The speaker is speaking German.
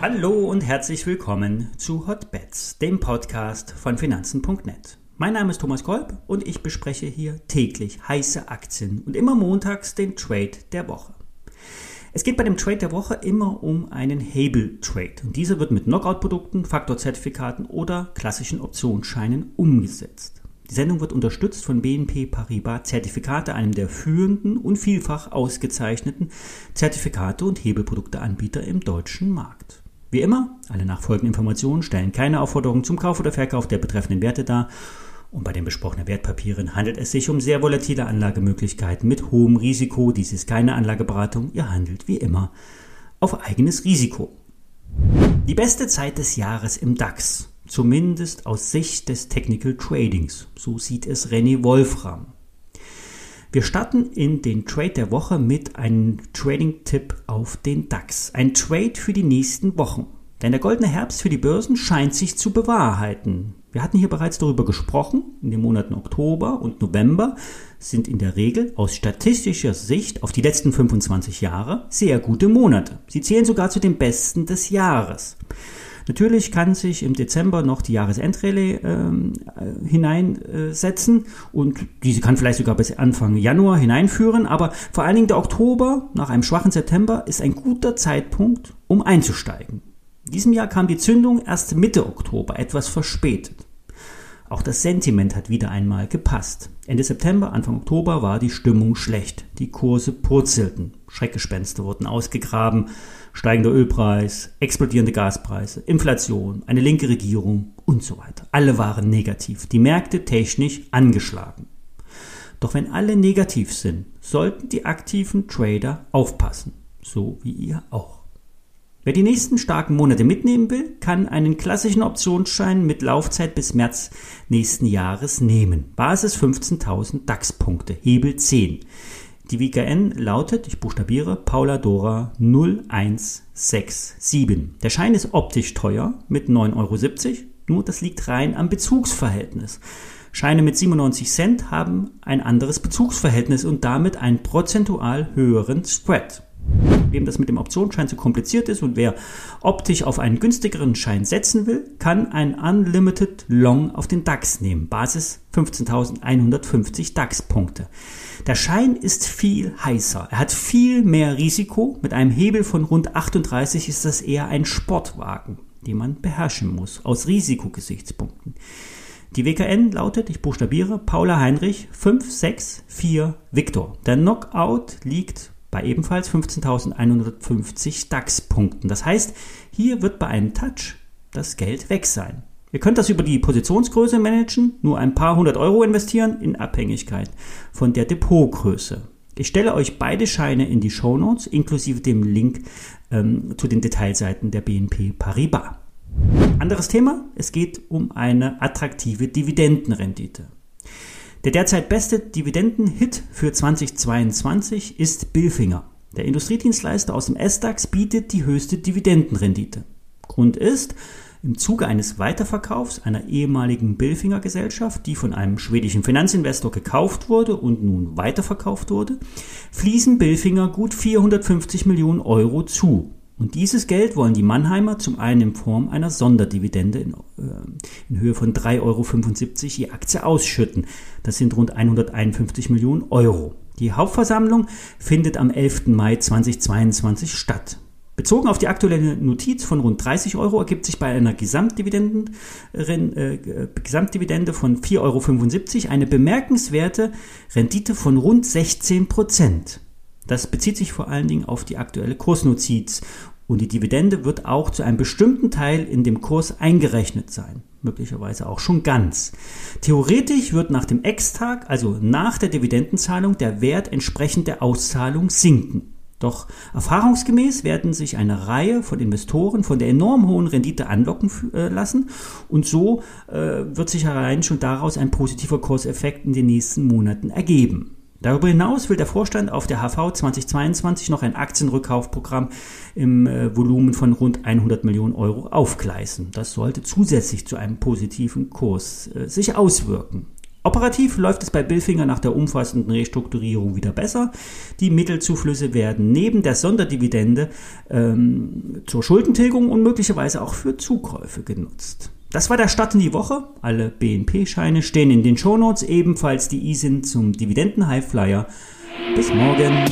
Hallo und herzlich willkommen zu Hotbets, dem Podcast von Finanzen.net. Mein Name ist Thomas Kolb und ich bespreche hier täglich heiße Aktien und immer montags den Trade der Woche. Es geht bei dem Trade der Woche immer um einen Hebel-Trade und dieser wird mit Knockout-Produkten, Faktorzertifikaten oder klassischen Optionsscheinen umgesetzt. Die Sendung wird unterstützt von BNP Paribas Zertifikate, einem der führenden und vielfach ausgezeichneten Zertifikate- und Hebelprodukteanbieter im deutschen Markt. Wie immer, alle nachfolgenden Informationen stellen keine Aufforderung zum Kauf oder Verkauf der betreffenden Werte dar und bei den besprochenen Wertpapieren handelt es sich um sehr volatile Anlagemöglichkeiten mit hohem Risiko. Dies ist keine Anlageberatung, ihr handelt wie immer auf eigenes Risiko. Die beste Zeit des Jahres im DAX, zumindest aus Sicht des Technical Tradings, so sieht es René Wolfram. Wir starten in den Trade der Woche mit einem Trading-Tipp auf den DAX. Ein Trade für die nächsten Wochen. Denn der goldene Herbst für die Börsen scheint sich zu bewahrheiten. Wir hatten hier bereits darüber gesprochen. In den Monaten Oktober und November sind in der Regel aus statistischer Sicht auf die letzten 25 Jahre sehr gute Monate. Sie zählen sogar zu den besten des Jahres. Natürlich kann sich im Dezember noch die Jahresendrallye ähm, äh, hineinsetzen und diese kann vielleicht sogar bis Anfang Januar hineinführen, aber vor allen Dingen der Oktober nach einem schwachen September ist ein guter Zeitpunkt, um einzusteigen. In diesem Jahr kam die Zündung erst Mitte Oktober, etwas verspätet. Auch das Sentiment hat wieder einmal gepasst. Ende September, Anfang Oktober war die Stimmung schlecht. Die Kurse purzelten. Schreckgespenster wurden ausgegraben. Steigender Ölpreis, explodierende Gaspreise, Inflation, eine linke Regierung und so weiter. Alle waren negativ. Die Märkte technisch angeschlagen. Doch wenn alle negativ sind, sollten die aktiven Trader aufpassen. So wie ihr auch. Wer die nächsten starken Monate mitnehmen will, kann einen klassischen Optionsschein mit Laufzeit bis März nächsten Jahres nehmen. Basis 15.000 DAX-Punkte, Hebel 10. Die WKN lautet, ich buchstabiere, Paula Dora 0167. Der Schein ist optisch teuer mit 9,70 Euro, nur das liegt rein am Bezugsverhältnis. Scheine mit 97 Cent haben ein anderes Bezugsverhältnis und damit einen prozentual höheren Spread. Wem das mit dem Optionsschein zu kompliziert ist und wer optisch auf einen günstigeren Schein setzen will, kann ein Unlimited Long auf den DAX nehmen. Basis 15.150 DAX-Punkte. Der Schein ist viel heißer. Er hat viel mehr Risiko. Mit einem Hebel von rund 38 ist das eher ein Sportwagen, den man beherrschen muss, aus Risikogesichtspunkten. Die WKN lautet, ich buchstabiere, Paula Heinrich 564 Victor. Der Knockout liegt bei ebenfalls 15.150 DAX-Punkten. Das heißt, hier wird bei einem Touch das Geld weg sein. Ihr könnt das über die Positionsgröße managen, nur ein paar hundert Euro investieren in Abhängigkeit von der Depotgröße. Ich stelle euch beide Scheine in die Show Notes inklusive dem Link ähm, zu den Detailseiten der BNP Paribas. Anderes Thema, es geht um eine attraktive Dividendenrendite. Der derzeit beste Dividenden-Hit für 2022 ist Billfinger. Der Industriedienstleister aus dem S-DAX bietet die höchste Dividendenrendite. Grund ist, im Zuge eines Weiterverkaufs einer ehemaligen Billfinger Gesellschaft, die von einem schwedischen Finanzinvestor gekauft wurde und nun weiterverkauft wurde, fließen Billfinger gut 450 Millionen Euro zu. Und dieses Geld wollen die Mannheimer zum einen in Form einer Sonderdividende in, äh, in Höhe von 3,75 Euro je Aktie ausschütten. Das sind rund 151 Millionen Euro. Die Hauptversammlung findet am 11. Mai 2022 statt. Bezogen auf die aktuelle Notiz von rund 30 Euro ergibt sich bei einer Gesamtdividenden, äh, Gesamtdividende von 4,75 Euro eine bemerkenswerte Rendite von rund 16 Prozent. Das bezieht sich vor allen Dingen auf die aktuelle Kursnotiz und die Dividende wird auch zu einem bestimmten Teil in dem Kurs eingerechnet sein, möglicherweise auch schon ganz. Theoretisch wird nach dem Ex-Tag, also nach der Dividendenzahlung, der Wert entsprechend der Auszahlung sinken. Doch erfahrungsgemäß werden sich eine Reihe von Investoren von der enorm hohen Rendite anlocken äh, lassen und so äh, wird sich allein schon daraus ein positiver Kurseffekt in den nächsten Monaten ergeben. Darüber hinaus will der Vorstand auf der HV 2022 noch ein Aktienrückkaufprogramm im äh, Volumen von rund 100 Millionen Euro aufgleisen. Das sollte zusätzlich zu einem positiven Kurs äh, sich auswirken. Operativ läuft es bei Billfinger nach der umfassenden Restrukturierung wieder besser. Die Mittelzuflüsse werden neben der Sonderdividende ähm, zur Schuldentilgung und möglicherweise auch für Zukäufe genutzt. Das war der Start in die Woche. Alle BNP-Scheine stehen in den Shownotes, ebenfalls die ISIN zum Dividenden-Highflyer. Bis morgen.